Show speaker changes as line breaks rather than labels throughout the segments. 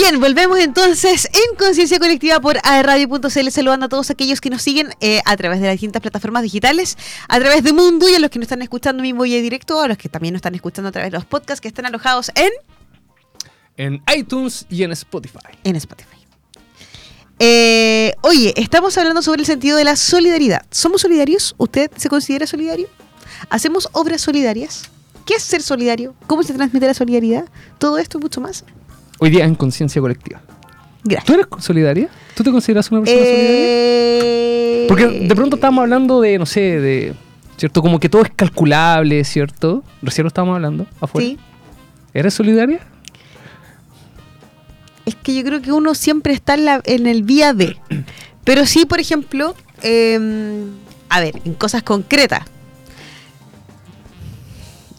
Bien, volvemos entonces en Conciencia Colectiva por aerradio.cl, saludando a todos aquellos que nos siguen eh, a través de las distintas plataformas digitales, a través de Mundo y a los que nos están escuchando mismo y directo, a los que también nos están escuchando a través de los podcasts que están alojados en...
En iTunes y en Spotify.
En Spotify. Eh, oye, estamos hablando sobre el sentido de la solidaridad. ¿Somos solidarios? ¿Usted se considera solidario? ¿Hacemos obras solidarias? ¿Qué es ser solidario? ¿Cómo se transmite la solidaridad? Todo esto y mucho más.
Hoy día en conciencia colectiva.
Gracias.
¿Tú eres solidaria? ¿Tú te consideras una persona solidaria?
Eh,
Porque de pronto estábamos hablando de, no sé, de. ¿Cierto? Como que todo es calculable, ¿cierto? Recién lo estábamos hablando afuera.
Sí.
¿Eres solidaria?
Es que yo creo que uno siempre está en, la- en el vía de. Pero sí, por ejemplo, eh, a ver, en cosas concretas.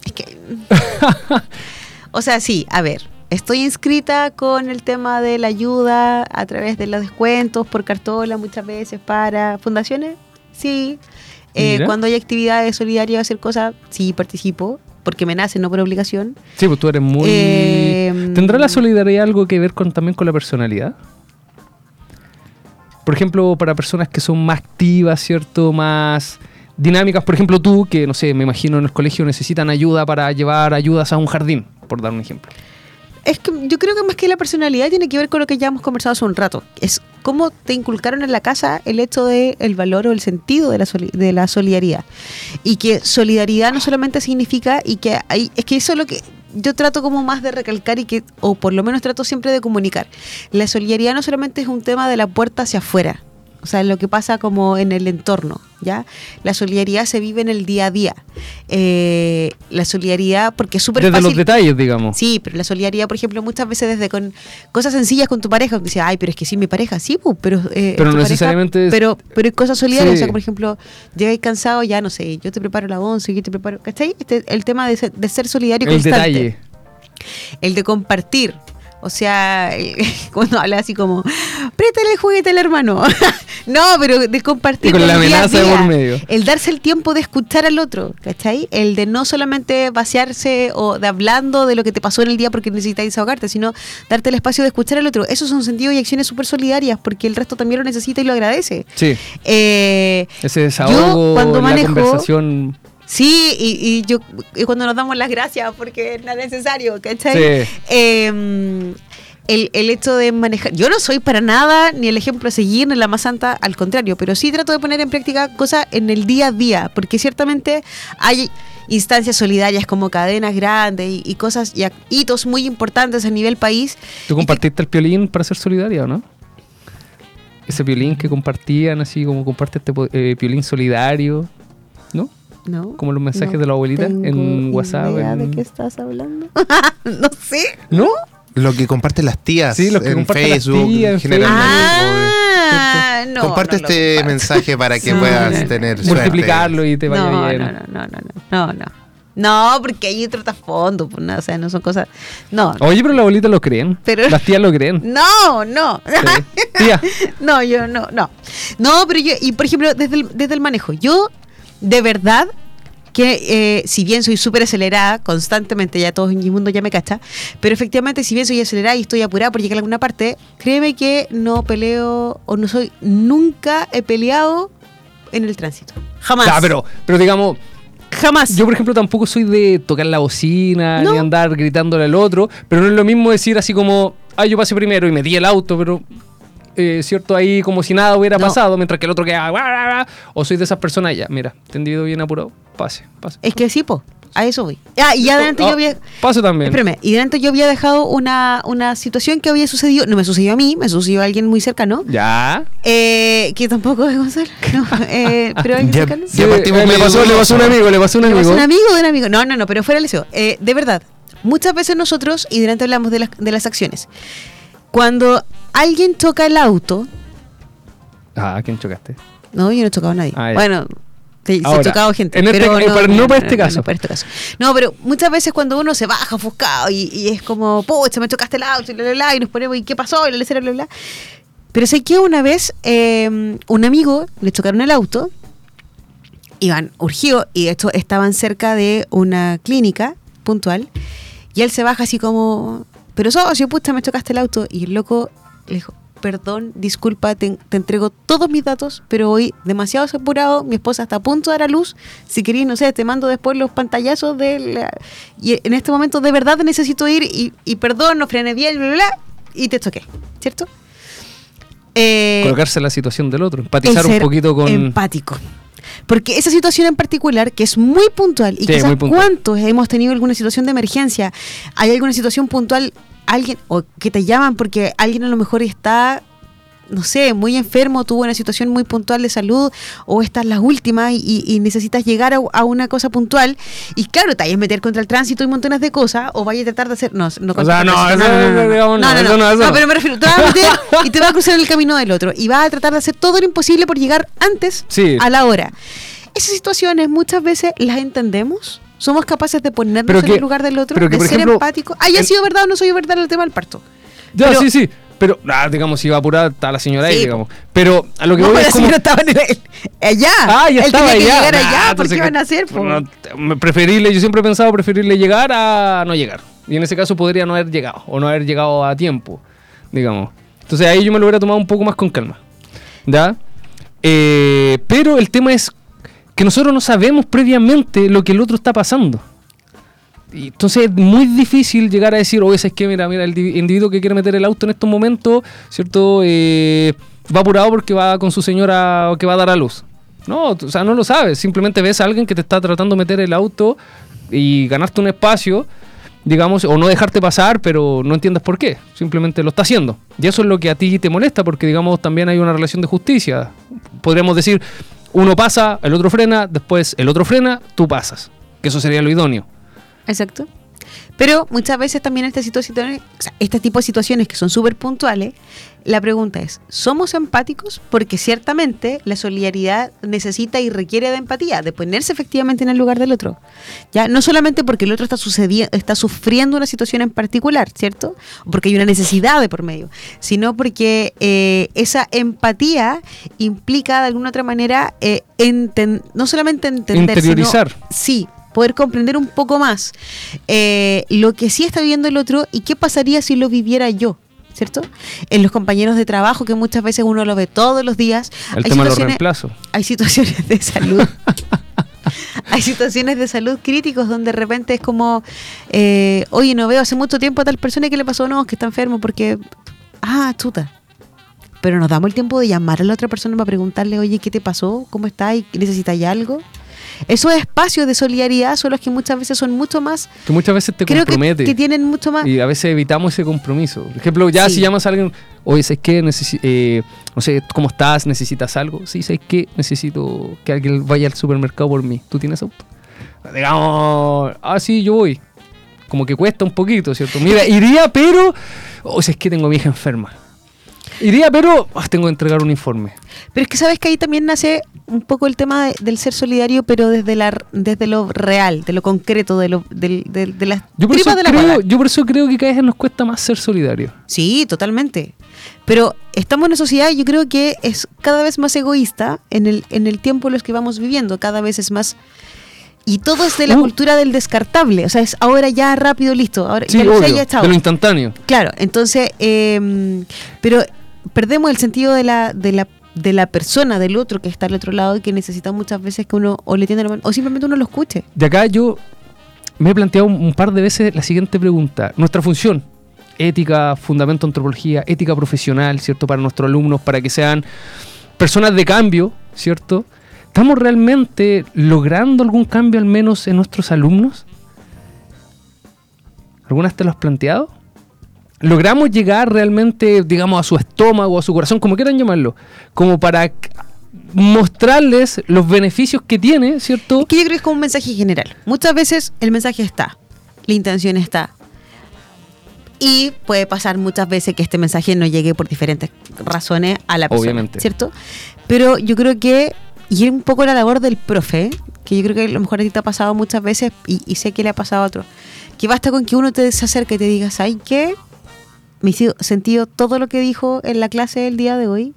Es que. o sea, sí, a ver. Estoy inscrita con el tema de la ayuda a través de los descuentos por cartola muchas veces para fundaciones. Sí. Eh, cuando hay actividades solidarias, hacer cosas, sí participo, porque me nace, no por obligación.
Sí, pues tú eres muy.
Eh,
¿Tendrá la solidaridad algo que ver con, también con la personalidad? Por ejemplo, para personas que son más activas, ¿cierto? Más dinámicas. Por ejemplo, tú, que no sé, me imagino en el colegio necesitan ayuda para llevar ayudas a un jardín, por dar un ejemplo.
Es que yo creo que más que la personalidad tiene que ver con lo que ya hemos conversado hace un rato. Es cómo te inculcaron en la casa el hecho de el valor o el sentido de la, de la solidaridad. Y que solidaridad no solamente significa y que hay, es que eso es lo que yo trato como más de recalcar y que, o por lo menos trato siempre de comunicar. La solidaridad no solamente es un tema de la puerta hacia afuera. O sea, lo que pasa como en el entorno, ¿ya? La solidaridad se vive en el día a día. Eh, la solidaridad, porque es súper
Desde
fácil...
los detalles, digamos.
Sí, pero la solidaridad, por ejemplo, muchas veces desde con cosas sencillas con tu pareja, que dice, ay, pero es que sí, mi pareja, sí, pu, pero... eh,
Pero
tu
no
pareja,
necesariamente es-
Pero, pero hay cosas solidarias,
Sí.
o sea, por ejemplo, llegáis cansado, ya no sé, yo te preparo la once, yo te preparo, ¿cachai? Este, el tema de ser, de ser solidario
El
constante.
detalle.
El de compartir. O sea, cuando habla así como, préstale el juguete al hermano. no, pero de compartir.
Y con la amenaza de
día.
por medio.
El darse el tiempo de escuchar al otro, ¿cachai? El de no solamente vaciarse o de hablando de lo que te pasó en el día porque necesitas desahogarte, sino darte el espacio de escuchar al otro. Esos son sentidos y acciones súper solidarias porque el resto también lo necesita y lo agradece.
Sí.
Eh,
Ese desahogo,
cuando
la
manejo-
conversación.
Sí, y, y yo y cuando nos damos las gracias porque es nada necesario, ¿cachai?
Sí.
Eh, el, el hecho de manejar. Yo no soy para nada ni el ejemplo a seguir ni la más santa, al contrario, pero sí trato de poner en práctica cosas en el día a día, porque ciertamente hay instancias solidarias como cadenas grandes y, y cosas y hitos muy importantes a nivel país.
¿Tú compartiste el piolín para ser solidaria o no? Ese piolín que compartían, así como comparte este eh, piolín solidario, ¿no?
¿No?
Como los mensajes
No
de la abuelita en WhatsApp,
idea
en-
¿De qué estás hablando? no sé.
¿No?
Lo que comparten las tías
Sí, lo que
en
comparten las
Facebook,
tías
generalmente.
Ah, no.
Comparte
no
este
comparto.
mensaje para que
No,
puedas
no, no.
tener.
Multiplicarlo y te vaya
no,
bien.
No, no, no, no, no, no, no. No, porque hay otro trasfondo, pues, no, o sea, no son cosas. No,
Oye, pero la abuelita lo creen.
Pero-
Las tías lo creen.
no, no.
Sí. Tía,
No, yo no, no. No, pero yo, y por ejemplo, desde el, desde el manejo, yo de verdad que eh, si bien soy súper acelerada constantemente, ya todo en mi mundo ya me cacha, pero efectivamente si bien soy acelerada y estoy apurada por llegar a alguna parte, créeme que no peleo o no soy, nunca he peleado en el tránsito. Jamás.
Pero, pero digamos,
Jamás.
yo por ejemplo tampoco soy de tocar la bocina
No.
ni andar gritándole al otro, pero no es lo mismo decir así como, ay, yo pasé primero y metí el auto, pero eh, cierto ahí como si nada hubiera
No.
pasado, mientras que el otro queda, o soy de esas personas, ya, mira, tendido bien apurado, pase, pase.
Es que sí, po. A eso voy. Ah, y ya adelante
Ah,
yo había.
Pase también.
Espérame, y delante yo había dejado una, una situación que había sucedido, no me sucedió a mí, me sucedió a alguien muy cercano,
Ya.
eh, que tampoco es Gonzalo, no, eh, pero alguien
Ya-
cercano.
ya
eh, le, pasó, le pasó a un amigo, le pasó un
¿Le
amigo.
pasó un amigo de un amigo? No, no, no, pero fuera. Eh, de verdad, muchas veces nosotros, y delante hablamos de las, de las acciones, cuando alguien choca el auto,
Ah, ¿quién chocaste?
no, yo no he chocado a nadie.
Ah,
bueno, he
Ahora,
chocado gente.
en este-
pero
pero no para este caso.
para este caso. No, pero muchas veces cuando uno se baja ofuscado y, y es como, pucha, me chocaste el auto y bla, bla, bla, y nos ponemos, ¿y qué pasó? Y la bla, bla. Pero sé que una vez eh, un amigo le chocaron el auto, iban urgido y de hecho estaban cerca de una clínica puntual y él se baja así como, pero socio, puta, me chocaste el auto. Y el loco le dijo, perdón, disculpa, te, te entrego todos mis datos, pero hoy demasiado apurado, mi esposa está a punto de dar a luz. Si querés, no sé, te mando después los pantallazos de la- Y en este momento de verdad necesito ir y, y perdón, no frené bien, bla, bla, bla, y te choqué, ¿cierto? Eh,
Colocarse en la situación del otro, empatizar un poquito con...
empático. Porque esa situación en particular, que es muy puntual, y
Sí,
quizás
puntual.
cuántos hemos tenido alguna situación de emergencia, hay alguna situación puntual, alguien, o que te llaman porque alguien a lo mejor está, no sé, muy enfermo, tuvo una situación muy puntual de salud, o estás las últimas y, y necesitas llegar a, a una cosa puntual, y claro, te vayas a meter contra el tránsito y montones de cosas, o vayas a tratar de hacer, no, no, contra
sea, no, eso no, no, no, eso no.
pero me refiero, te vas a meter y te vas a cruzar el camino del otro, y vas a tratar de hacer todo lo imposible por llegar antes
Sí.
a la hora. Esas situaciones muchas veces las entendemos. Somos capaces de ponernos en el lugar del otro,
pero que,
de ser
ejemplo,
empático. Haya
en-
sido verdad o no soy verdad el tema del parto.
Ya,
Pero-
sí, sí. Pero, ah, digamos, si iba apurada, está la señora ahí, digamos. Pero a lo que
No,
voy
la
es como...
señora estaba en el, allá.
Ah, ya
Él
estaba
tenía que
allá.
llegar
Nah,
allá. ¿Por qué van a hacer?
no, preferible, yo siempre he pensado preferible llegar a no llegar. Y en ese caso podría no haber llegado o no haber llegado a tiempo, digamos. Entonces ahí yo me lo hubiera tomado un poco más con calma. ¿Ya? Eh, pero el tema es que nosotros no sabemos previamente lo que el otro está pasando. Y entonces es muy difícil llegar a decir, oye, es que mira, mira, el di- individuo que quiere meter el auto en estos momentos, ¿cierto? Eh, va apurado porque va con su señora que va a dar a luz. No, o sea, no lo sabes. Simplemente ves a alguien que te está tratando de meter el auto y ganarte un espacio, digamos, o no dejarte pasar, pero no entiendes por qué. Simplemente lo está haciendo. Y eso es lo que a ti te molesta, porque, digamos, también hay una relación de justicia. Podríamos decir, uno pasa, el otro frena, después el otro frena, tú pasas. Que eso sería lo idóneo.
Exacto. Pero muchas veces también estas situaciones, o sea, este tipo de situaciones que son súper puntuales, la pregunta es, ¿somos empáticos? Porque ciertamente la solidaridad necesita y requiere de empatía, de ponerse efectivamente en el lugar del otro. Ya no solamente porque el otro está sucediendo, está sufriendo una situación en particular, ¿cierto? O porque hay una necesidad de por medio, sino porque eh, esa empatía implica de alguna otra manera eh, no solamente entender, sino-
Interiorizar.
sí, poder comprender un poco más eh, lo que sí está viviendo el otro y qué pasaría si lo viviera yo. ¿Cierto? En los compañeros de trabajo, que muchas veces uno lo ve todos los días.
El
hay
tema de los
situaciones-
reemplazos.
hay situaciones de salud. hay situaciones de salud críticos donde de repente es como, eh, oye, no veo hace mucho tiempo a tal persona y qué le pasó, no, que está enfermo porque, ah, chuta. Pero nos damos el tiempo de llamar a la otra persona para preguntarle, oye, ¿qué te pasó? ¿Cómo estás? ¿Y ¿Necesitas algo? Esos espacios de solidaridad son los que muchas veces son mucho más,
Que muchas veces te
creo que,
compromete.
que tienen mucho más...
Y a veces evitamos ese compromiso. Por ejemplo, ya
Sí.
si llamas a alguien, oye, ¿sabes qué? Necesi- eh, no sé, ¿cómo estás? ¿Necesitas algo? Sí, ¿sabes qué? Necesito que alguien vaya al supermercado por mí. ¿Tú tienes auto? Digamos, ah, sí, yo voy. Como que cuesta un poquito, ¿cierto? Mira, iría, pero... O sea, es que tengo a mi hija enferma. Iría, pero ah, tengo que entregar un informe.
Pero es que sabes que ahí también nace un poco el tema de- del ser solidario, pero desde la desde lo real, de lo concreto, de lo del- del- de, las
Yo por, eso
tripas de la
creo, yo por eso creo que cada vez nos cuesta más ser solidarios.
Sí, totalmente. Pero estamos en una sociedad, yo creo que es cada vez más egoísta en el, en el tiempo en los que vamos viviendo, cada vez es más... Y todo es de la
Uh.
cultura del descartable, o sea, es ahora ya rápido, listo, ahora
Sí,
ya
obvio,
ya chao.
de lo instantáneo.
Claro, entonces, eh, pero perdemos el sentido de la, de la de la persona, del otro que está al otro lado y que necesita muchas veces que uno o le tienda la mano o simplemente uno lo escuche.
De acá yo me he planteado un, par de veces la siguiente pregunta. Nuestra función, ética, fundamento antropología, ética profesional, ¿cierto? Para nuestros alumnos, para que sean personas de cambio, ¿cierto? ¿Estamos realmente logrando algún cambio al menos en nuestros alumnos? ¿Alguna vez te lo has planteado? ¿Logramos llegar realmente, digamos, a su estómago, a su corazón, como quieran llamarlo, como para mostrarles los beneficios que tiene, ¿cierto?
Es que yo creo que es como un mensaje general. Muchas veces el mensaje está, la intención está. Y puede pasar muchas veces que este mensaje no llegue por diferentes razones a la persona.
Obviamente.
¿Cierto? Pero yo creo que, y es un poco la labor del profe, que yo creo que a lo mejor a ti te ha pasado muchas veces y, y sé que le ha pasado a otros, que basta con que uno te se acerque y te diga, ¿sabes qué? Me hizo sentido todo lo que dijo en la clase del día de hoy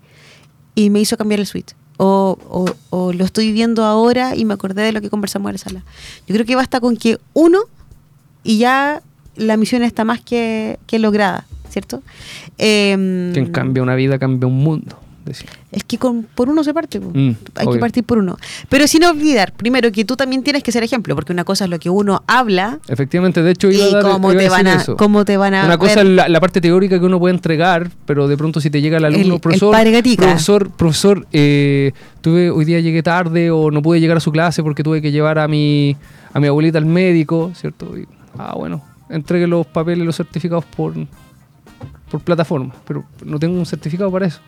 y me hizo cambiar el switch. O, o- o lo estoy viendo ahora y me acordé de lo que conversamos en la sala. Yo creo que basta con que uno y ya la misión está más que, que lograda, ¿cierto? Em,
Que en cambia una vida cambia un mundo. Decía.
Es que con, por uno se parte.
Mm,
Hay
obvio.
que partir por uno. Pero sin olvidar, primero, que tú también tienes que ser ejemplo, porque una cosa es lo que uno habla
Efectivamente, de hecho iba
y
a dar,
cómo
iba
te, van a,
eso.
cómo te van a
Una cosa es la, la parte teórica que uno puede entregar, pero de pronto si te llega el alumno,
El- el
profesor,
gatica.
profesor, profesor, eh, tuve, hoy día llegué tarde o no pude llegar a su clase porque tuve que llevar a mi, a mi abuelita al médico, ¿cierto? Y, ah, bueno, entregue los papeles, los certificados por, por plataforma, pero no tengo un certificado para eso.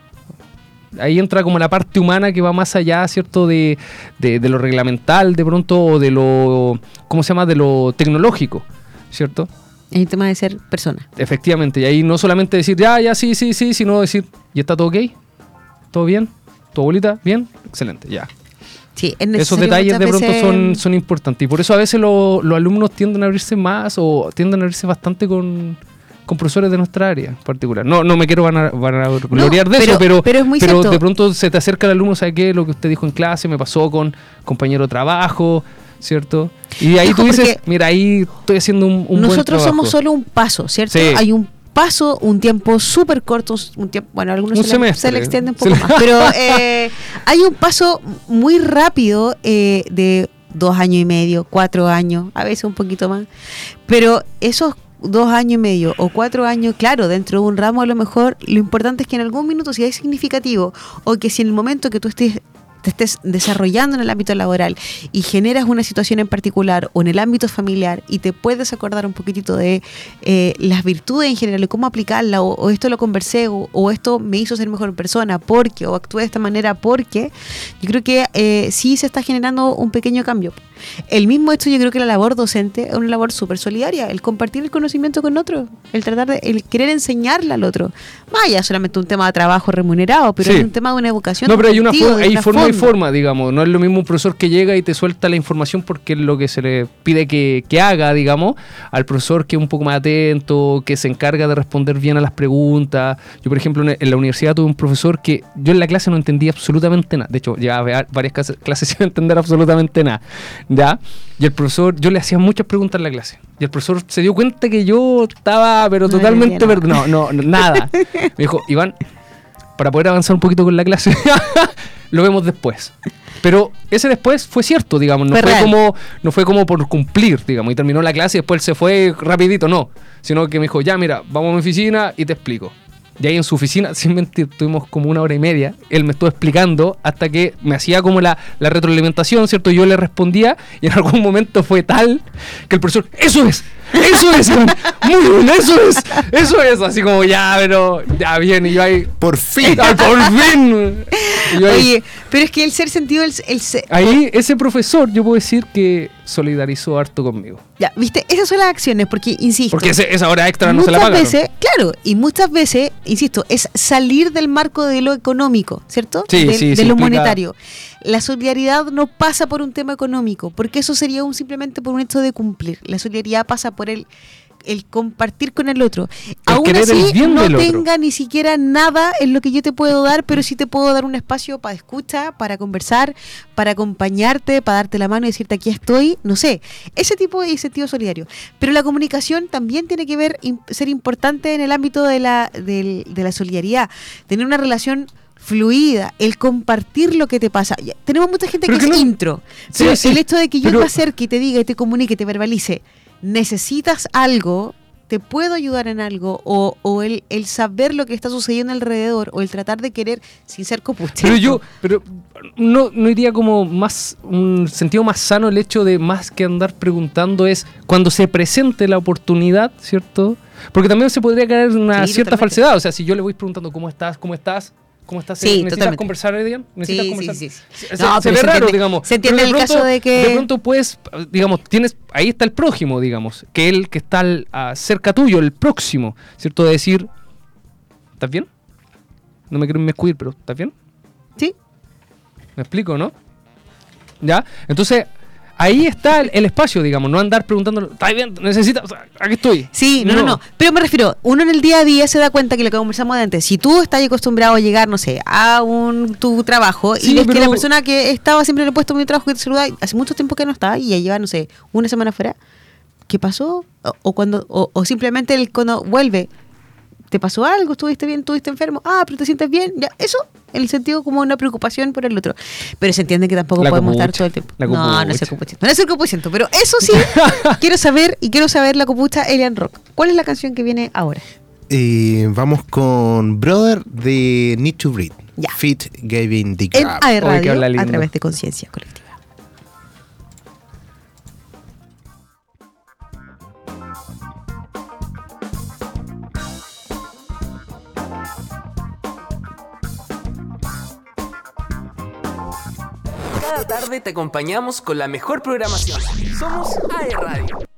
Ahí entra como la parte humana que va más allá, ¿cierto? De, de, de lo reglamental, de pronto, o de lo, ¿cómo se llama? De lo tecnológico, ¿cierto?
Es el tema de ser persona.
Efectivamente, y ahí no solamente decir, ya, ya, sí, sí, sí, sino decir, ¿y está todo ok? ¿Todo bien? ¿Tu abuelita? ¿Bien? Excelente, ya.
Sí, es
Esos detalles de pronto
veces-
son, son importantes. Y por eso a veces lo- los alumnos tienden a abrirse más o tienden a abrirse bastante con, con profesores de nuestra área en particular. No, no me quiero van a, gloriar de
pero-
eso, pero,
pero es muy cierto.
de pronto se te acerca el alumno, ¿sabe qué? Lo que usted dijo en clase me pasó con compañero de trabajo, ¿cierto? Y ahí tú dices, mira, ahí estoy haciendo un, un buen
Nosotros somos
trabajo".
solo un paso, ¿cierto?
Sí.
Hay un paso, un tiempo súper corto, un tiempo, bueno, a algunos
Un
se, le, se le extiende un
Se
poco
le-
más, pero eh, hay un paso muy rápido eh, de dos años y medio, cuatro años, a veces un poquito más, pero esos dos años y medio o cuatro años, claro, dentro de un ramo a lo mejor, lo importante es que en algún minuto, si es significativo, o que si en el momento que tú estés te estés desarrollando en el ámbito laboral y generas una situación en particular o en el ámbito familiar y te puedes acordar un poquitito de eh, las virtudes en general y cómo aplicarla o, o esto lo conversé o, o esto me hizo ser mejor persona porque o actué de esta manera porque yo creo que eh, sí se está generando un pequeño cambio. El mismo hecho yo creo que la labor docente es una labor súper solidaria, el compartir el conocimiento con otro, el tratar de, el querer enseñarle al otro. Vaya, solamente un tema de trabajo remunerado, pero
Sí.
es un tema de una educación.
No, pero hay una forma, hay forma forma, digamos. No es lo mismo un profesor que llega y te suelta la información porque es lo que se le pide que, que haga, digamos, al profesor que es un poco más atento, que se encarga de responder bien a las preguntas. Yo, por ejemplo, en la universidad tuve un profesor que yo en la clase no entendía absolutamente nada. De hecho, llevaba va- varias clases, sin entender absolutamente nada. ¿Ya? Y el profesor, yo le hacía muchas preguntas en la clase. Y el profesor se dio cuenta que yo estaba, pero
No
totalmente...
entendía
per- No, no, no, nada. Me dijo, Iván, para poder avanzar un poquito con la clase, lo vemos después. Pero ese después fue cierto, digamos, no
Fue
como no fue como por cumplir, digamos, y terminó la clase y después él se fue rapidito, no, sino que me dijo, "Ya, mira, vamos a mi oficina y te explico." Y ahí en su oficina, sin mentir, tuvimos como una hora y media. Él me estuvo explicando hasta que me hacía como la, la retroalimentación, ¿cierto? Yo le respondía y en algún momento fue tal que el profesor, ¡Eso es! ¡Eso es! ¡Muy bien! ¡Eso es! ¡Eso es! Así como, ya, pero, ya, bien. Y yo ahí,
Por fin.
¡Ay, por fin! Ahí,
Oye, pero es que el ser sentido, el, el se-
ahí ese profesor, yo puedo decir que solidarizó harto conmigo.
ya, viste, esas son las acciones, porque insisto.
Porque ese- esa hora extra no se la
muchas
pagaron.
veces, claro, y muchas veces, insisto, es salir del marco de lo económico, ¿cierto?
Sí,
de,
sí,
de
sí,
lo monetario. La solidaridad no pasa por un tema económico, porque eso sería un simplemente por un hecho de cumplir. La solidaridad pasa por el el compartir con el otro. Aún
el
así,
bien
no
otro.
tenga ni siquiera nada en lo que yo te puedo dar, pero sí te puedo dar un espacio para escucha, para conversar, para acompañarte, para darte la mano y decirte aquí estoy, no sé, ese tipo de incentivo solidario. Pero la comunicación también tiene que ver ser importante en el ámbito de la, del- de la solidaridad, tener una relación fluida, el compartir lo que te pasa. Ya, Tenemos mucha gente
Pero
que,
que
es intro,
Sí,
pero
sí,
el hecho de que yo
pero-
te acerque y te diga y te comunique, te verbalice, necesitas algo, te puedo ayudar en algo, o, o el, el saber lo que está sucediendo alrededor, o el tratar de querer sin ser copuchento.
Pero yo, pero no, no iría como más, un sentido más sano el hecho de más que andar preguntando es cuando se presente la oportunidad, ¿cierto? Porque también se podría caer una
Sí,
cierta
totalmente.
falsedad. O sea, si yo le voy preguntando cómo estás, cómo estás, cómo estás,
Sí,
¿necesitas
totalmente.
conversar, Edian? ¿Necesitas
Sí,
conversar?
sí, sí, sí.
Se,
No,
se
pero
ve
se
raro,
entiende-
digamos.
se entiende el caso de que-
De pronto puedes, digamos, tienes, ahí está el prójimo, digamos, que el que está al- a- cerca tuyo, el próximo, ¿cierto? De decir, ¿estás bien? No me quiero inmiscuir, pero ¿estás bien?
Sí,
¿Me explico, no? ¿Ya? Entonces, ahí está el, espacio, digamos, no andar preguntando, Está bien? ¿Necesitas? O sea, aquí estoy.
Sí, no, no, no, Pero me refiero, uno en el día a día se da cuenta que lo que conversamos de antes, si tú estás acostumbrado a llegar, no sé, a un tu trabajo y que la persona que estaba siempre en el puesto de mi trabajo que te saluda hace mucho tiempo que no está y ya lleva, no sé, una semana fuera, ¿qué pasó? O, cuando o simplemente él cuando vuelve, ¿te pasó algo? ¿Estuviste bien? ¿Estuviste enfermo? Ah, pero te sientes bien. Ya, eso, en el sentido como una preocupación por el otro. Pero se entiende que tampoco podemos estar todo el tiempo.
La
no, no es el cupuchento. No es el pero eso sí, quiero saber y quiero saber la copucha Elian Rock. ¿Cuál es la canción que viene ahora?
Vamos con Brother de Need to Breathe.
Ya.
Fit Gavin the
que
a través de Conciencia Colectiva.
tarde te acompañamos con la mejor programación. Somos AE Radio.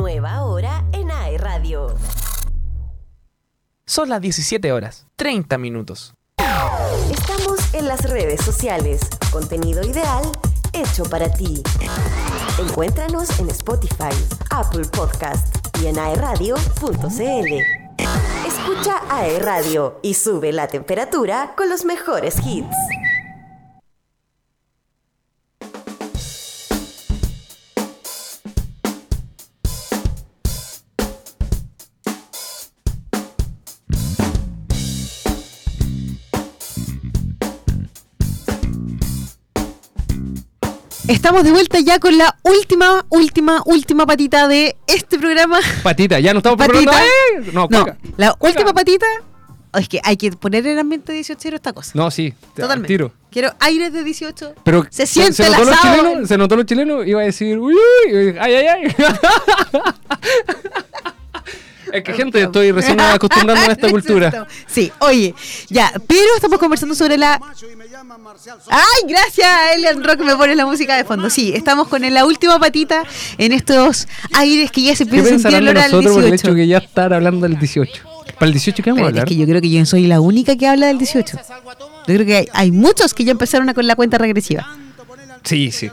nueva hora en AE Radio.
Son las 17 horas, 30 minutos.
Estamos en las redes sociales. Contenido ideal hecho para ti. Encuéntranos en Spotify, Apple Podcast y en aeradio.cl. Escucha AE Radio y sube la temperatura con los mejores hits.
Estamos de vuelta ya con la última, última, última patita de este programa.
Patita, ya no estamos
Patita.
preparando. ¡Eh! No,
No, la
Cueca.
última patita. Es que hay que poner en el ambiente 18 esta cosa.
No, sí. te- al
Totalmente.
Tiro.
Quiero aires de 18.
Pero
Se siente el
notó los
asado.
chilenos, se notó los chilenos, iba a decir, uy, uy, ay, ay, ay. es que gente, estoy recién acostumbrando a esta cultura.
Sí, oye, ya, pero estamos conversando sobre la. ¡Ay, gracias! Elian Rock me pone la música de fondo. Sí, estamos con la última patita en estos aires que ya se
¿Qué
empieza a sentir el olor al
nosotros por el
18.
hecho que ya estar hablando del 18? ¿Para el 18 qué vamos a
Espérate, es
hablar?
que yo creo que yo soy la única que habla del 18. Yo creo que hay, hay muchos que ya empezaron a con la cuenta regresiva.
Sí, sí.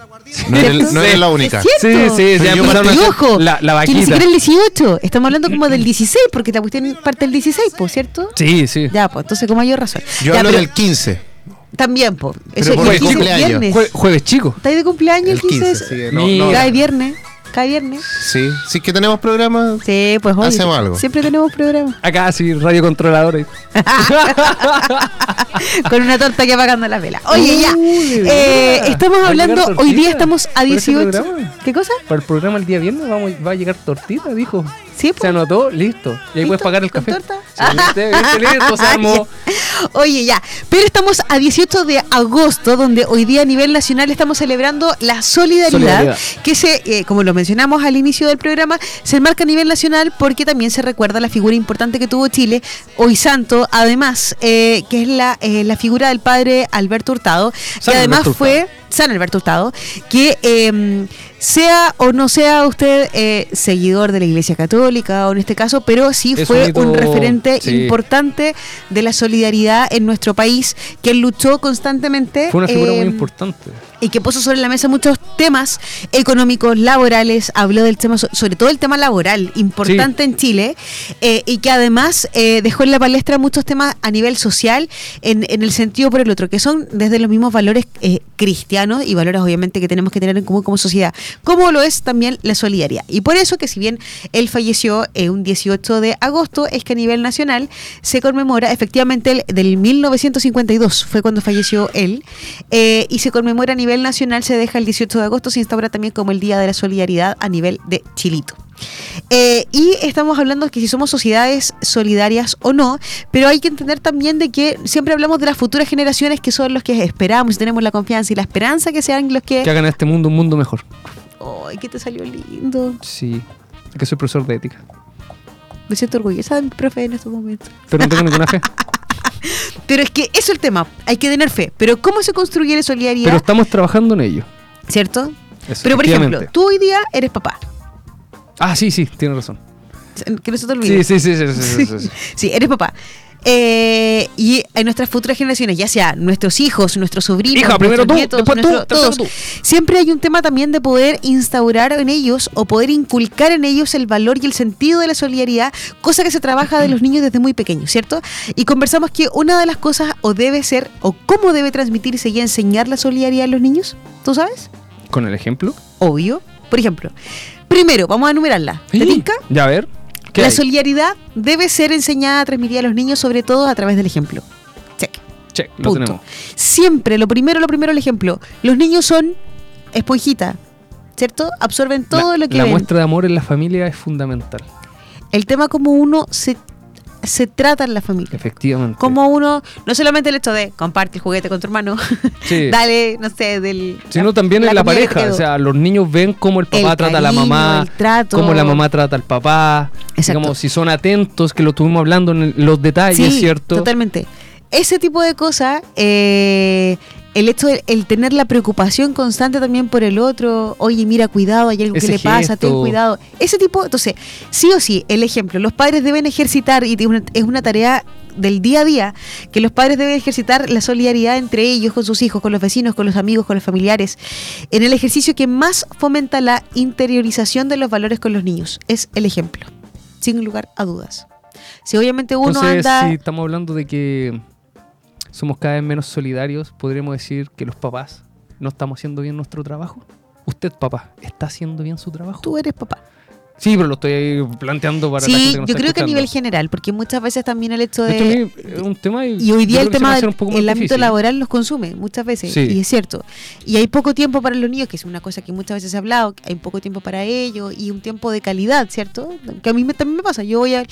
No eres, no eres la única.
¿Es
Sí, sí,
Pero
ya empezaron
Y ojo,
la, la
que ni
vaquita.
siquiera el 18. Estamos hablando como del 16, porque la cuestión parte del 16, pues, ¿cierto?
Sí, sí.
Ya, pues, entonces con mayor razón.
Yo
Ya,
hablo
pero
del 15.
También, pues.
Pero
Eso
por
y
el
15 es
cumpleaños.
viernes.
Jue- jueves chico.
¿Estáis de cumpleaños el
El
15?
15, sí. No, no,
viernes. Cae viernes.
sí, sí que tenemos programa.
Sí, pues oye,
Hacemos algo.
Siempre tenemos programa.
Acá sí, radio controladores.
Con una torta que apagando las velas. Oye, ya.
De
eh, estamos hablando, hoy día estamos a
por ese
18.
programa.
¿Qué cosa?
Para el programa el día viernes vamos, va a llegar tortita, dijo.
Sí,
Se
pues.
anotó, listo. Y ahí
¿Listo?
puedes pagar el
¿Con
café.
torta?
Sí, ¿viste? ¿Viste? Listo, se armó.
Oye, ya. Pero estamos a 18 de agosto, donde hoy día a nivel nacional estamos celebrando la solidaridad,
Solidaridad.
que se, eh, como lo mencionamos al inicio del programa, se enmarca a nivel nacional porque también se recuerda la figura importante que tuvo Chile, hoy santo, además, eh, que es la, eh, la figura del padre Alberto Hurtado,
San
que además
Alberto
fue San Alberto Hurtado, que eh, sea o no sea usted eh, seguidor de la Iglesia Católica, o en este caso, pero sí
Es
fue un referente
sí.
importante de la solidaridad en nuestro país, que luchó constantemente.
Fue una figura muy
eh,
importante.
y que puso sobre la mesa muchos temas económicos, laborales, habló del tema, so- sobre todo el tema laboral, importante en Chile, eh, y que además eh, dejó en la palestra muchos temas a nivel social, en, en el sentido por el otro, que son desde los mismos valores eh, cristianos y valores obviamente que tenemos que tener en común como sociedad, como lo es también la solidaridad. Y por eso que si bien él falleció eh, un 18 de agosto, es que a nivel nacional se conmemora efectivamente el, del 1952, fue cuando falleció él, eh, y se conmemora a nivel nacional, se deja el 18 de agosto, se instaura también como el Día de la Solidaridad a nivel de Chilito. Eh, y estamos hablando que si somos sociedades solidarias o no, pero hay que entender también de que siempre hablamos de las futuras generaciones que son los que esperamos tenemos la confianza y la esperanza que sean los que...
Que hagan a este mundo un mundo mejor.
¡Ay, que te salió lindo!
Sí. Es que soy profesor de ética.
Me siento orgullosa de mi profe en estos momentos.
Pero no tengo ninguna fe.
Pero es que eso es el tema, hay que tener fe. Pero ¿cómo se construye la solidaridad?
Pero estamos trabajando en ello.
¿Cierto?
Eso,
Pero por ejemplo, tú hoy día eres papá.
Ah, sí, sí, tienes razón.
Que no se te olvide.
Sí, sí, sí, sí, sí, sí, sí. Sí,
eres papá. Eh, y en nuestras futuras generaciones, ya sea nuestros hijos, nuestros sobrinos,
Hija, primero
nuestros
tú,
nietos, todos,
tú.
siempre hay un tema también de poder instaurar en ellos o poder inculcar en ellos el valor y el sentido de la solidaridad, cosa que se trabaja de los niños desde muy pequeños, ¿cierto? Y conversamos que una de las cosas o debe ser o cómo debe transmitirse y enseñar la solidaridad a los niños, ¿tú sabes?
Con el ejemplo.
Obvio. Por ejemplo, primero, vamos a enumerarla. ¿Te
Sí. Ya, a ver. ¿Qué
La
hay?
solidaridad debe ser enseñada, transmitida a los niños, sobre todo a través del ejemplo. Check.
Check, lo
Punto.
tenemos.
Siempre, lo primero, lo primero, el ejemplo. Los niños son esponjita, ¿cierto? Absorben todo
la,
lo que
la
ven.
muestra de amor en la familia es fundamental.
El tema como uno se, se trata en la familia.
Efectivamente.
Como uno, no solamente el hecho de comparte el juguete con tu hermano,
Sí.
dale, no sé, del.
Sino también en la
comida que
pareja. O sea, los niños ven cómo el papá
El
trata a la mamá, cómo la mamá trata al papá.
Exacto.
Digamos, si son atentos, que lo estuvimos hablando en el- los detalles,
Sí,
¿cierto?
Totalmente. Ese tipo de cosas, eh, el hecho de el tener la preocupación constante también por el otro, oye, mira, cuidado, hay algo
Ese
que le pasa, ten cuidado. Ese tipo, entonces, sí o sí, el ejemplo, los padres deben ejercitar, y es una, es una tarea del día a día, que los padres deben ejercitar la solidaridad entre ellos, con sus hijos, con los vecinos, con los amigos, con los familiares, en el ejercicio que más fomenta la interiorización de los valores con los niños. Es el ejemplo, sin lugar a dudas. Si obviamente uno
Entonces,
anda...
si estamos hablando de que somos cada vez menos solidarios, podríamos decir que los papás no estamos haciendo bien nuestro trabajo. Usted, papá, ¿está haciendo bien su trabajo?
Tú eres papá.
Sí, pero lo estoy planteando para la gente
Sí,
que nos
yo
está
creo que a nivel general, porque muchas veces también el hecho
De es un tema y,
Y hoy día el tema del el ámbito laboral los consume muchas veces,
Sí.
y es cierto. Y hay poco tiempo para los niños, que es una cosa que muchas veces se ha hablado, que hay poco tiempo para ellos y un tiempo de calidad, ¿cierto? Que a mí me- también me pasa. Yo voy a...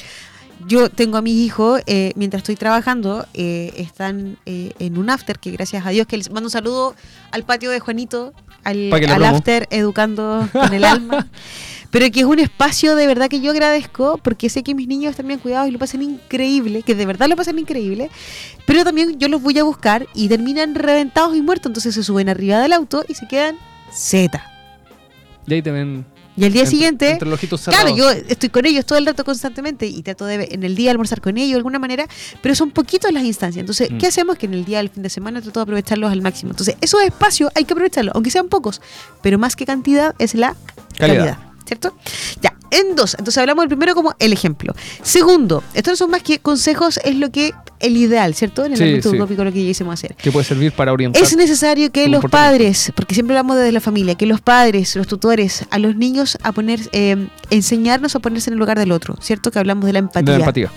Yo tengo a mis hijos, eh, mientras estoy trabajando, eh, están eh, en un after, que gracias a Dios, que les mando un saludo al patio de Juanito, al, after educando con el alma. Pero que es un espacio de verdad que yo agradezco porque sé que mis niños están bien cuidados y lo pasan increíble, que de verdad lo pasan increíble. Pero también yo los voy a buscar y terminan reventados y muertos. Entonces se suben arriba del auto y se quedan Z.
Y ahí ven.
Y al día
entre-
siguiente,
Entre los
claro, yo estoy con ellos todo el rato constantemente y trato de en el día almorzar con ellos de alguna manera, pero son poquitos las instancias. Entonces,
Mm.
¿qué hacemos? Que en el día del fin de semana trato de aprovecharlos al máximo. Entonces, esos espacios hay que aprovecharlos, aunque sean pocos, pero más que cantidad es la
Calidad.
calidad. ¿Cierto? Ya, en dos. Entonces hablamos del primero como el ejemplo. Segundo, estos no son más que consejos, es lo que el ideal, ¿cierto? En el
Sí,
ámbito
sí.
utópico lo que quisiéramos hacer.
Que puede servir para orientar.
Es necesario que los padres, porque siempre hablamos desde la familia, que los padres, los tutores, a los niños a poner, eh, enseñarnos a ponerse en el lugar del otro, ¿cierto? Que hablamos de la
de
empatía.
la empatía.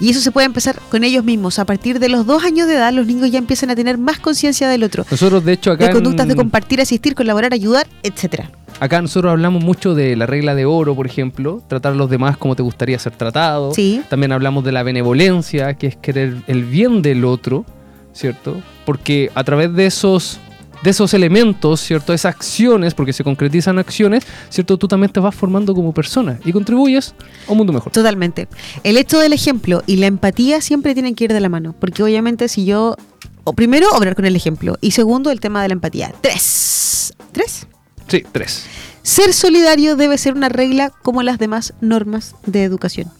Y eso se puede empezar con ellos mismos. A partir de los dos años de edad, los niños ya empiezan a tener más conciencia del otro.
Nosotros, de hecho, acá.
De conductas de compartir, asistir, colaborar, ayudar, etcétera.
Acá nosotros hablamos mucho de la regla de oro, por ejemplo, tratar a los demás como te gustaría ser tratado.
Sí.
También hablamos de la benevolencia, que es querer el bien del otro, ¿cierto? Porque a través de esos, de esos elementos, ¿cierto? Esas acciones, porque se concretizan acciones, ¿cierto? Tú también te vas formando como persona y contribuyes a un mundo mejor.
Totalmente. El hecho del ejemplo y la empatía siempre tienen que ir de la mano. Porque obviamente si yo... O primero, obrar con el ejemplo. Y segundo, el tema de la empatía. Tres. ¿Tres?
Sí, tres.
Ser solidario debe ser una regla como las demás normas de educación.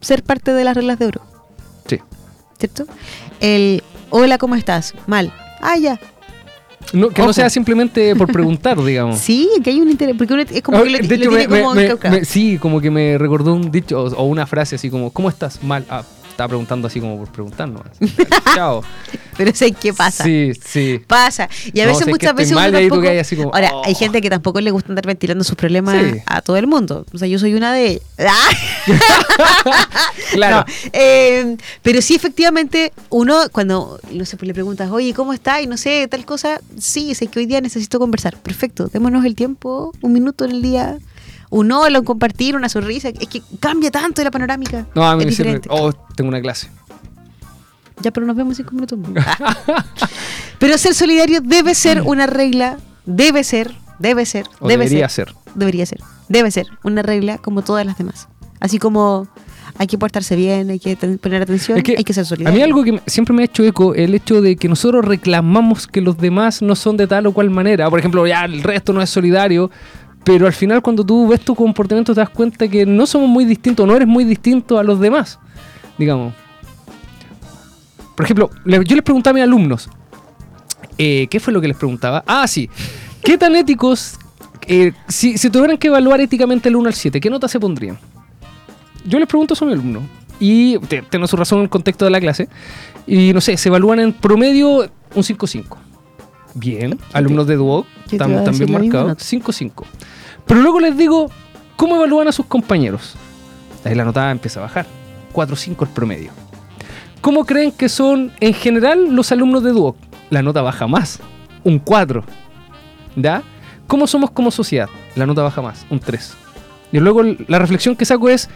Ser parte de las reglas de oro,
Sí.
¿cierto? El hola, ¿cómo estás? Mal. Ah, ya.
No, que
Ojo.
no sea simplemente por preguntar, digamos.
Sí, que hay un interés. Porque uno es como que le,
de hecho,
tiene
me- me-
como
me-
encaucado.
me- sí, como que me recordó un dicho o, o una frase así como, ¿cómo estás? Mal. Ah, estaba preguntando así como por preguntar nomás. Chao.
Pero sé qué pasa.
Sí, sí.
Pasa. Y a
No,
veces,
sé
muchas veces. uno
y ahí tú
tampoco-
quedas así como,
Ahora,
oh.
hay gente que tampoco le gusta andar ventilando sus problemas
Sí.
a todo el mundo. O sea, yo soy una de ellas. ¡Ah!
Claro.
No, eh, pero sí, efectivamente, uno cuando no sé, pues le preguntas, oye, ¿cómo está? Y no sé, tal cosa, sí, sé que hoy día necesito conversar. Perfecto, démonos el tiempo, un minuto en el día, un hola, un compartir, una sonrisa. Es que cambia tanto la panorámica.
No, a mí me sirve. Oh, tengo una clase.
Ya, pero nos vemos en cinco minutos más. pero ser solidario debe ser una regla, debe ser, debe ser,
O
debe
debería
ser,
ser.
debería ser, debe ser una regla como todas las demás. Así como hay que portarse bien, hay que poner atención,
Es que
hay que ser
A
solidario.
mí algo que me- siempre me ha hecho eco, el hecho de que nosotros reclamamos que los demás no son de tal o cual manera. Por ejemplo, ya el resto no es solidario, pero al final cuando tú ves tu comportamiento te das cuenta que no somos muy distintos, no eres muy distinto a los demás, digamos. Por ejemplo, yo les preguntaba a mis alumnos, eh, ¿qué fue lo que les preguntaba? Ah, sí, ¿qué tan éticos, eh, si, si tuvieran que evaluar éticamente el 1 al 7, ¿qué nota se pondrían? Yo les pregunto eso a mi alumno. Y te- tengo su razón en el contexto de la clase. Y no sé, se evalúan en promedio un 5-5. Bien, alumnos de Duoc, tam- también marcados.
nota.
5-5. Pero luego les digo, ¿cómo evalúan a sus compañeros? Ahí la nota empieza a bajar. 4-5 el promedio. ¿Cómo creen que son en general los alumnos de Duoc? La nota baja más, un 4. ¿Ya? ¿Cómo somos como sociedad? La nota baja más, un 3. Y luego la reflexión que saco es,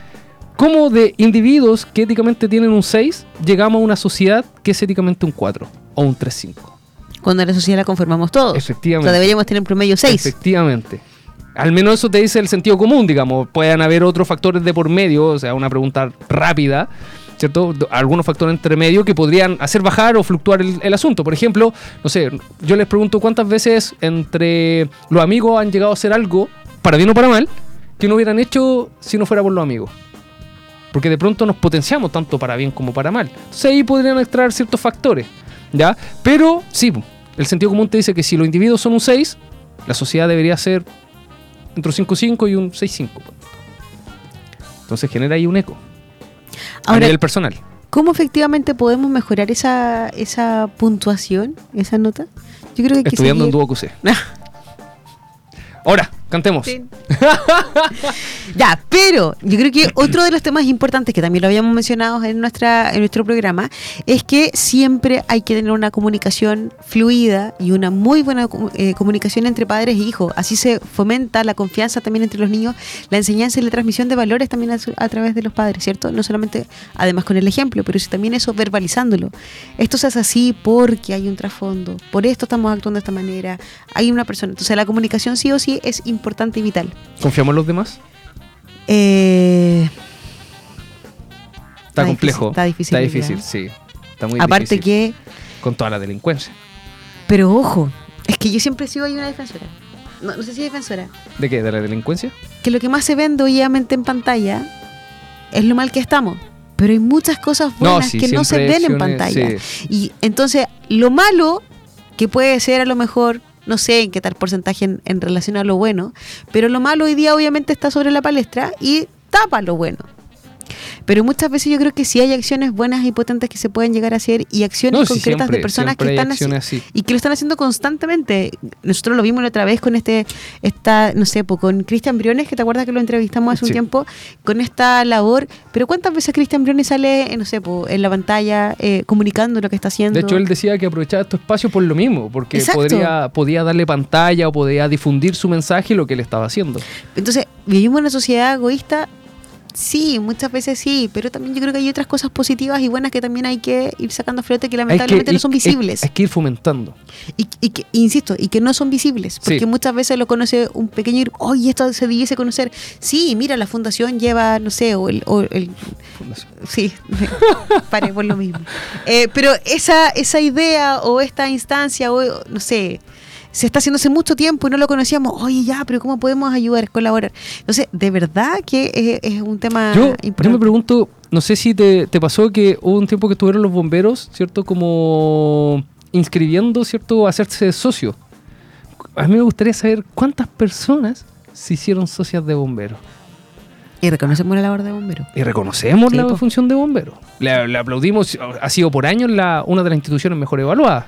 ¿cómo de individuos que éticamente tienen un 6 llegamos a una sociedad que es éticamente un 4 o un 3-5?
Cuando la sociedad la conformamos todos. O
Efectivamente.
sea, deberíamos tener en promedio 6.
Efectivamente. Al menos eso te dice el sentido común, digamos. Pueden haber otros factores de por medio, o sea, una pregunta rápida, ¿cierto? Algunos factores entre medio que podrían hacer bajar o fluctuar el, el asunto. Por ejemplo, no sé, yo les pregunto cuántas veces entre los amigos han llegado a hacer algo, para bien o para mal, que no hubieran hecho si no fuera por los amigos. Porque de pronto nos potenciamos tanto para bien como para mal. Entonces ahí podrían extraer ciertos factores, ¿ya? Pero sí, el sentido común te dice que si los individuos son un 6, la sociedad debería ser entre un 5-5 y un 6-5. Entonces genera ahí un eco a
Ahora,
nivel personal.
¿cómo efectivamente podemos mejorar esa, esa puntuación, esa nota? Yo creo que
Estudiando en Duoc UC. Ahora, cantemos.
Ya, pero yo creo que otro de los temas importantes que también lo habíamos mencionado en nuestra en nuestro programa es que siempre hay que tener una comunicación fluida y una muy buena eh, comunicación entre padres e hijos. Así se fomenta la confianza también entre los niños, la enseñanza y la transmisión de valores también a, través de los padres, ¿cierto? No solamente además con el ejemplo, pero sí también eso verbalizándolo. Esto se hace así porque hay un trasfondo, por esto estamos actuando de esta manera, hay una persona. Entonces la comunicación sí o sí es importante y vital.
¿Confiamos en los demás?
Eh,
Está,
Está
complejo.
difícil, está difícil
Está difícil, sí. Está muy
aparte
difícil.
que,
Con toda la delincuencia.
pero ojo, es que yo siempre he sido ahí una defensora. No, no sé si defensora.
¿De qué? ¿De la delincuencia?
Que lo que más se vende obviamente en pantalla es lo mal que estamos. Pero hay muchas cosas
No,
buenas
sí,
que no se ven en pantalla.
sí.
Y entonces, lo malo, que puede ser a lo mejor, no sé en qué tal porcentaje en, relación a lo bueno, pero lo malo hoy día obviamente está sobre la palestra y tapa lo bueno. Pero muchas veces yo creo que sí hay acciones buenas y potentes que se pueden llegar a hacer y acciones
No, sí,
concretas
siempre-
de personas que están así,
así.
y que lo están haciendo constantemente. Nosotros lo vimos la otra vez con este, esta, no sé, con Cristian Briones, que te acuerdas que lo entrevistamos hace
Sí.
un tiempo, con esta labor. Pero ¿cuántas veces Cristian Briones sale, eh, no sé, po, en la pantalla eh, comunicando lo que está haciendo?
De hecho, él decía que aprovechaba estos espacios por lo mismo, porque
Exacto.
podría, podía darle pantalla o podía difundir su mensaje y lo que él estaba haciendo.
Entonces, ¿vivimos en una sociedad egoísta? Sí, muchas veces sí, pero también yo creo que hay otras cosas positivas y buenas que también hay que ir sacando a flote que lamentablemente no son
hay-
visibles.
Hay, que ir fomentando.
Y, y que, insisto, y que no son visibles, porque
Sí.
muchas veces lo conoce un pequeño y, oye, esto se debiese conocer. Sí, mira, la fundación lleva, no sé, o el... o el- sí, paré por lo mismo. Eh, pero esa, esa idea o esta instancia, o no sé, se está haciendo hace mucho tiempo y no lo conocíamos. Oye, ya, pero ¿cómo podemos ayudar, colaborar? Entonces, de verdad que es, es un tema
Yo, yo
importante.
me pregunto, no sé si te, te pasó que hubo un tiempo que estuvieron los bomberos, ¿cierto? Como inscribiendo, ¿cierto? Hacerse socio. A mí me gustaría saber cuántas personas se hicieron socias de bomberos.
Y reconocemos la labor de bomberos.
Y reconocemos
Sí,
la
po.
función de bomberos. Le, le aplaudimos, ha sido por años la, una de las instituciones mejor evaluadas.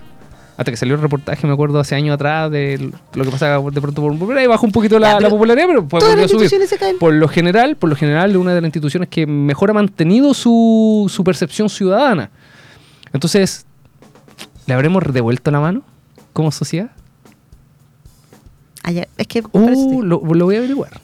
Hasta que salió el reportaje, me acuerdo, hace años atrás de lo que pasaba de pronto por un bombero. Ahí bajó un poquito la,
Ya,
la
pero
popularidad, pero pues
Todas
volvió
las
a subir.
instituciones se caen.
Por lo general, por lo general, una de las instituciones que mejor ha mantenido su, su percepción ciudadana. Entonces, ¿le habremos devuelto la mano como sociedad?
Ayer, es que...
Uh, lo, lo voy a averiguar.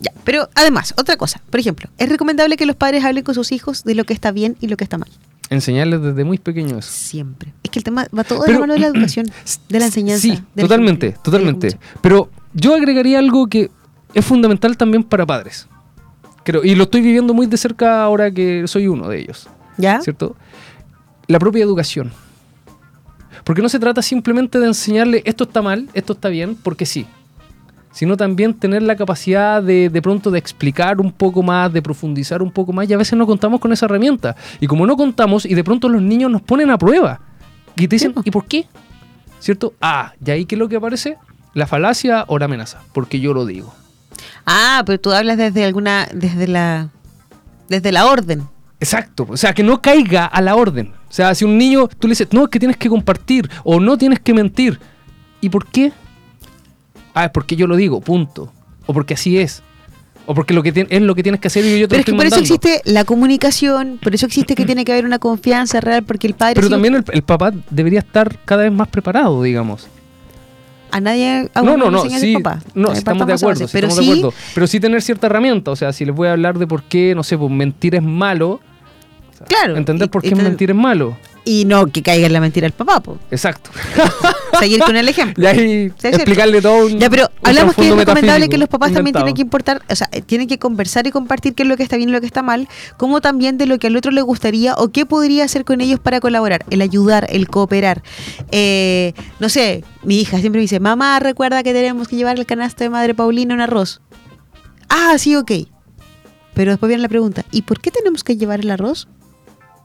Ya, pero además, otra cosa. Por ejemplo, es recomendable que los padres hablen con sus hijos de lo que está bien y lo que está mal.
Enseñarles desde muy pequeños eso.
Siempre. Es que el tema va todo de la mano de la educación, de la enseñanza.
Sí, totalmente, totalmente. Pero yo agregaría algo que es fundamental también para padres. Creo, y lo estoy viviendo muy de cerca ahora que soy uno de ellos.
¿Ya?
¿Cierto? La propia educación. Porque no se trata simplemente de enseñarle esto está mal, esto está bien, porque sí. Sino también tener la capacidad de de pronto de explicar un poco más, de profundizar un poco más. Y a veces no contamos con esa herramienta. Y como no contamos, y de pronto los niños nos ponen a prueba. Y te dicen. ¿y por qué? ¿Cierto? Ah, y ahí qué es lo que aparece? La falacia o la amenaza. Porque yo lo digo.
Ah, pero tú hablas desde alguna, desde la, desde la orden.
Exacto, o sea, que no caiga a la orden. O sea, si un niño tú le dices, no, es que tienes que compartir o no tienes que mentir. ¿Y por qué? Ah, es porque yo lo digo, punto. O porque así es. O porque lo que es lo que tienes que hacer y yo te
Pero
lo
es que
estoy
por eso existe la comunicación, por eso existe que tiene que haber una confianza real, porque el padre...
Pero
sí-
también el, el papá debería estar cada vez más preparado, digamos.
A nadie... a
no, no, no, sí,
papá.
no, estamos de acuerdo,
base. Pero
estamos
sí,
de acuerdo. Pero sí tener cierta herramienta, o sea, si les voy a hablar de por qué, no sé, pues mentir es malo,
claro.
entender por
y
qué mentir es malo.
Y no que caiga en la mentira el papá, po.
Exacto.
Seguir con el ejemplo.
y ahí
Sí,
explicarle todo un
Ya, pero hablamos que es recomendable que los papás también tienen que importar, o sea, eh, tienen que conversar y compartir qué es lo que está bien y lo que está mal, como también de lo que al otro le gustaría o qué podría hacer con ellos para colaborar, el ayudar, el cooperar. Eh, no sé, mi hija siempre me dice, mamá, recuerda que tenemos que llevar el canasto de madre Paulina un arroz. Ah, sí, ok. Pero después viene la pregunta, ¿y por qué tenemos que llevar el arroz?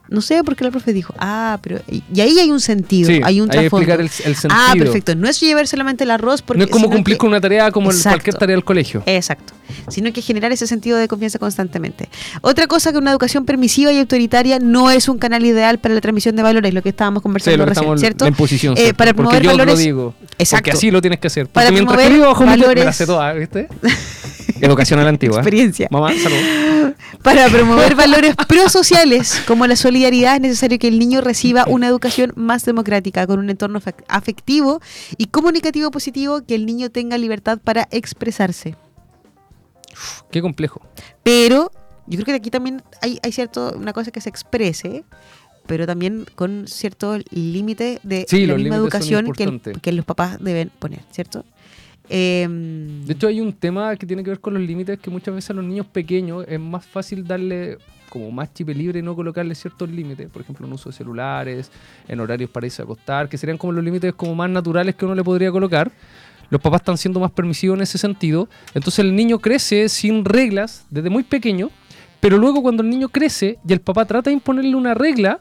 No sé por qué la profe dijo, ah, pero. Y ahí hay un sentido,
Sí,
hay un trasfondo.
explicar el- el
Ah,
sentido.
perfecto. No es llevar solamente el arroz porque.
no es como cumplir
que-
con una tarea como el-
Exacto.
cualquier tarea del colegio.
Exacto. Sino que generar ese sentido de confianza constantemente. Otra cosa que una educación permisiva y autoritaria no es un canal ideal para la transmisión de valores, lo que estábamos conversando
Sí, lo que
recién,
estamos
¿cierto?
la imposición.
Eh,
¿cierto?
para
porque
promover
yo
valores.
lo digo.
Exacto.
Porque así lo tienes que hacer. Porque
Para
mientras te- me
valores-
la sé toda, ¿viste? Educación a la antigua.
Experiencia.
Mamá, salud.
Para promover valores prosociales como la solidaridad es necesario que el niño reciba una educación más democrática, con un entorno afectivo y comunicativo positivo, que el niño tenga libertad para expresarse.
Qué complejo.
Pero yo creo que aquí también hay, hay cierto, una cosa que se exprese, pero también con cierto límite de
Sí,
la misma educación que, el- que los papás deben poner, ¿cierto? Em,
De hecho, hay un tema que tiene que ver con los límites que muchas veces a los niños pequeños es más fácil darle como más chip libre y no colocarle ciertos límites, por ejemplo, en uso de celulares, en horarios para irse a acostar, que serían como los límites como más naturales que uno le podría colocar. Los papás están siendo más permisivos en ese sentido. Entonces el niño crece sin reglas desde muy pequeño, pero luego cuando el niño crece y el papá trata de imponerle una regla,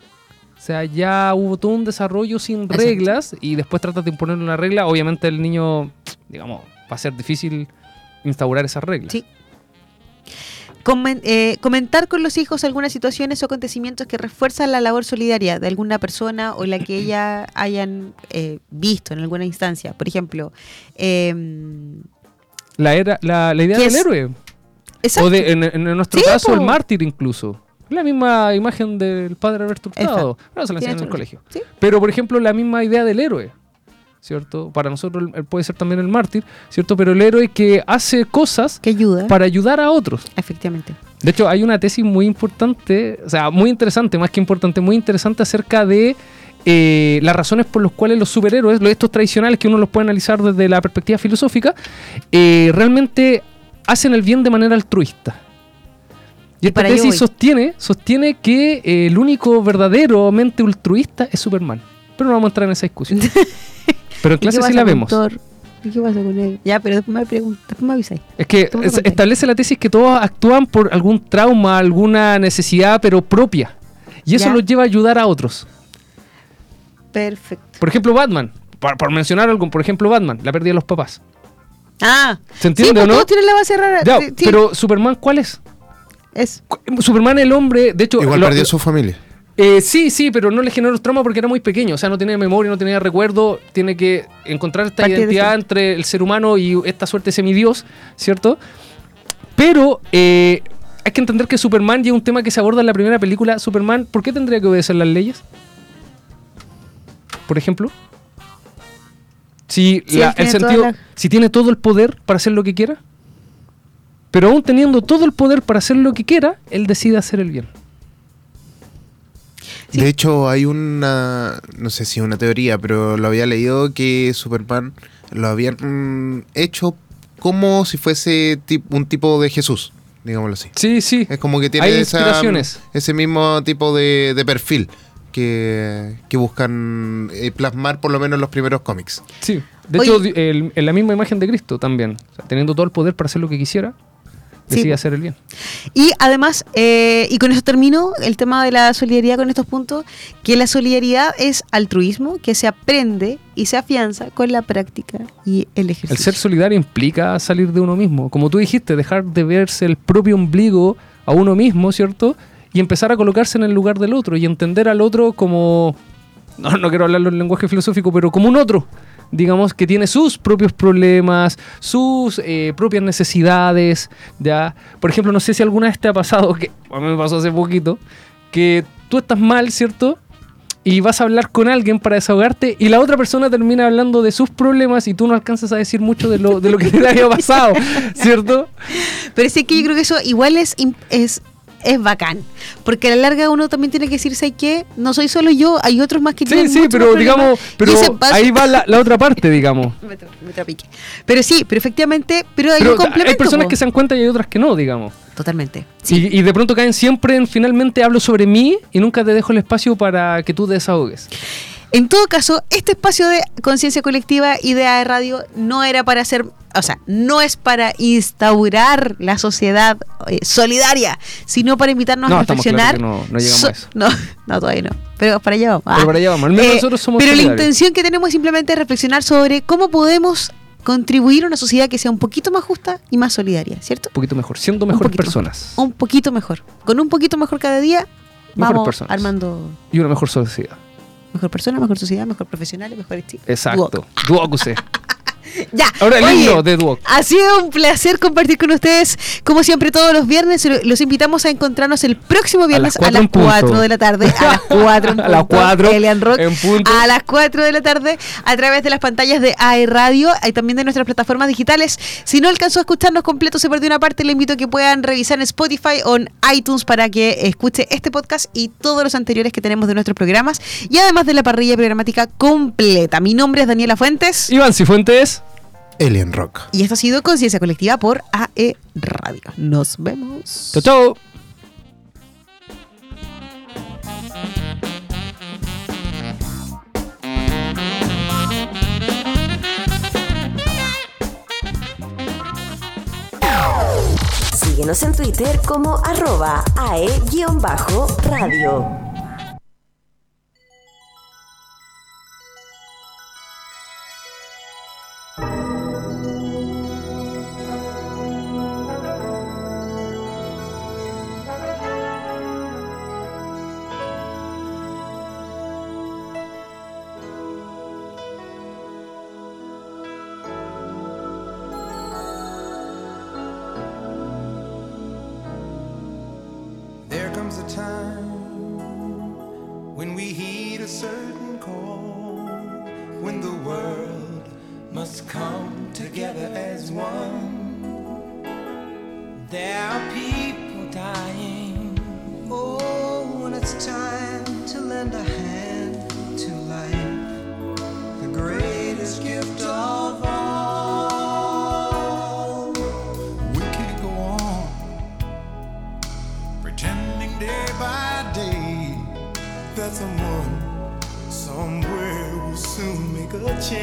o sea, ya hubo todo un desarrollo sin
Exacto.
reglas y después trata de imponerle una regla, obviamente el niño, digamos, va a ser difícil instaurar esas reglas.
Sí. Comen- eh, comentar con los hijos algunas situaciones o acontecimientos que refuerzan la labor solidaria de alguna persona o la que ella hayan eh, visto en alguna instancia. Por ejemplo, em,
La, era, la, la idea
¿Qué
del
es?
héroe.
exacto.
O de, en, en nuestro
Sí,
caso,
po.
el mártir incluso. La misma imagen del padre Alberto Hurtado. No, se la enseñan en el colegio.
Sí.
Pero, por ejemplo, la misma idea del héroe. ¿Cierto? Para nosotros él puede ser también el mártir, ¿cierto? Pero el héroe que hace cosas
que ayuda,
para ayudar a otros.
efectivamente.
De hecho, hay una tesis muy importante, o sea, muy interesante, más que importante, muy interesante acerca de eh, las razones por las cuales los superhéroes, estos tradicionales que uno los puede analizar desde la perspectiva filosófica, eh, realmente hacen el bien de manera altruista. Y esta tesis sostiene, sostiene que eh, el único verdaderamente altruista es Superman. Pero no vamos a entrar en esa discusión. Pero en
¿Y qué
clase sí la vemos.
Qué pasa con él? Ya, pero después me, pregun- después me avisáis.
Es que es- establece la tesis que todos actúan por algún trauma, alguna necesidad, pero propia. Y eso
Ya.
los lleva a ayudar a otros.
Perfecto.
Por ejemplo, Batman. Por, por mencionar algo, por ejemplo, Batman, la pérdida de los papás.
Ah,
¿Se entiende
sí, pues
o no?
todos tienen la base rara.
Ya,
sí, sí,
pero Superman, ¿cuál es?
es.
Superman, el hombre, de hecho.
Igual
lo-
perdió su familia.
Eh, sí, sí, pero no le generó trauma porque era muy pequeño. O sea, no tenía memoria, no tenía recuerdo. Tiene que encontrar esta
de
identidad entre el ser humano y esta suerte semidios, ¿cierto? Pero eh, hay que entender que Superman, y es un tema que se aborda en la primera película, Superman, ¿por qué tendría que obedecer las leyes? Por ejemplo. Si, la-
él
el
tiene
sentido,
la-
si tiene todo el poder para hacer lo que quiera, pero aún teniendo todo el poder para hacer lo que quiera, él decide hacer el bien.
Sí.
De hecho, hay una, no sé si una teoría, pero lo había leído que Superman lo habían mm, hecho como si fuese un tipo de Jesús, digámoslo así.
Sí, sí.
Es como que tiene
Hay
esa- ese mismo tipo de, de perfil que, que buscan eh, plasmar por lo menos en los primeros cómics.
Sí. De
Oye.
hecho, en la misma imagen de Cristo también. O sea, teniendo todo el poder para hacer lo que quisiera, decide
po.
hacer el bien.
Y además, eh, y con eso termino el tema de la solidaridad con estos puntos, que la solidaridad es altruismo que se aprende y se afianza con la práctica y el ejercicio.
El ser solidario implica salir de uno mismo. Como tú dijiste, dejar de verse el propio ombligo a uno mismo, ¿cierto? Y empezar a colocarse en el lugar del otro y entender al otro como. No, no quiero hablarlo en lenguaje filosófico, pero como un otro. Digamos que tiene sus propios problemas, sus eh, propias necesidades. ¿ya? Por ejemplo, no sé si alguna vez te ha pasado, que a mí me pasó hace poquito, que tú estás mal, ¿cierto? y vas a hablar con alguien para desahogarte y la otra persona termina hablando de sus problemas y tú no alcanzas a decir mucho de lo, de lo que te había pasado, ¿cierto?
Pero sí que yo creo que eso igual es, es bacán. Porque a la larga uno también tiene que decirse que no soy solo yo, hay otros más que
Sí,
tienen
sí,
muchos
pero digamos, pero ahí va la, la otra parte, digamos.
Me tra- me trapique. Pero sí, pero efectivamente, pero hay
Pero
un complemento.
hay personas
po.
que se dan cuenta y hay otras que no, digamos.
Totalmente.
Y, y de pronto caen siempre en finalmente hablo sobre mí y nunca te dejo el espacio para que tú desahogues.
En todo caso, este espacio de conciencia colectiva y de AE Radio no era para hacer, o sea, no es para instaurar la sociedad eh, solidaria, sino para invitarnos
No,
a reflexionar.
no- no llegamos a eso.
No, no, todavía no. Pero para allá vamos.
Pero para allá vamos. Al menos nosotros somos
Pero la intención que tenemos es simplemente reflexionar sobre cómo podemos contribuir a una sociedad que sea un poquito más justa y más solidaria, ¿cierto?
Un poquito mejor, siendo mejores personas.
Un poquito mejor. Con un poquito mejor cada día,
Mejores
vamos
personas.
armando
Y una mejor sociedad.
Mejor persona, mejor sociedad, mejor profesional, mejor estilo.
Exacto.
Ya.
Ahora el himno de Duoc.
Ha sido un placer compartir con ustedes, como siempre, todos los viernes. Los invitamos a encontrarnos el próximo viernes a las
en punto.
4 de la tarde. A las 4 en
A las
punto,
cuatro
Elian Rock.
en punto.
A las 4 de la tarde a través de las pantallas de AE Radio y también de nuestras plataformas digitales. Si no alcanzó a escucharnos completo, se perdió una parte, le invito a que puedan revisar en Spotify o en iTunes para que escuche este podcast y todos los anteriores que tenemos de nuestros programas. Y además de la parrilla programática completa. Mi nombre es Daniela Fuentes.
Iván Cifuentes.
Alien Rock.
Y esto ha sido Conciencia Colectiva por AE Radio. Nos vemos.
Chao, chao.
Síguenos en Twitter como arroba ae-radio.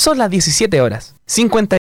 Son las 17 horas, 50